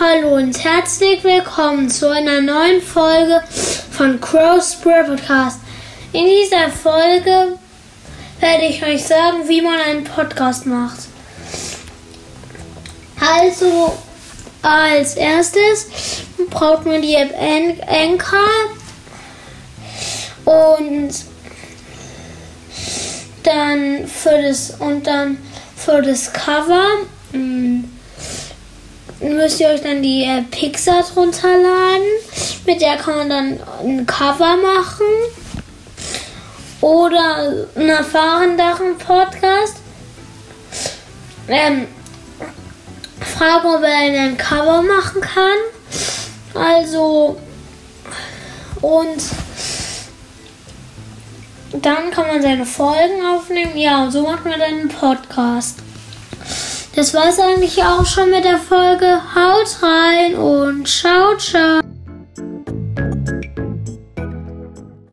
Hallo und herzlich willkommen zu einer neuen Folge von Crow's Spirit Podcast. In dieser Folge werde ich euch sagen, wie man einen Podcast macht. Also, als erstes braucht man die App Anchor und dann für das und dann für das Cover mh, müsst ihr euch dann die äh, Pixar runterladen. Mit der kann man dann ein Cover machen. Oder einen erfahrenderen Podcast. Ähm, fragen, ob er ein Cover machen kann. Also, und dann kann man seine Folgen aufnehmen. Ja, und so macht man dann einen Podcast. Das war es eigentlich auch schon mit der Folge. Haut rein und ciao, ciao.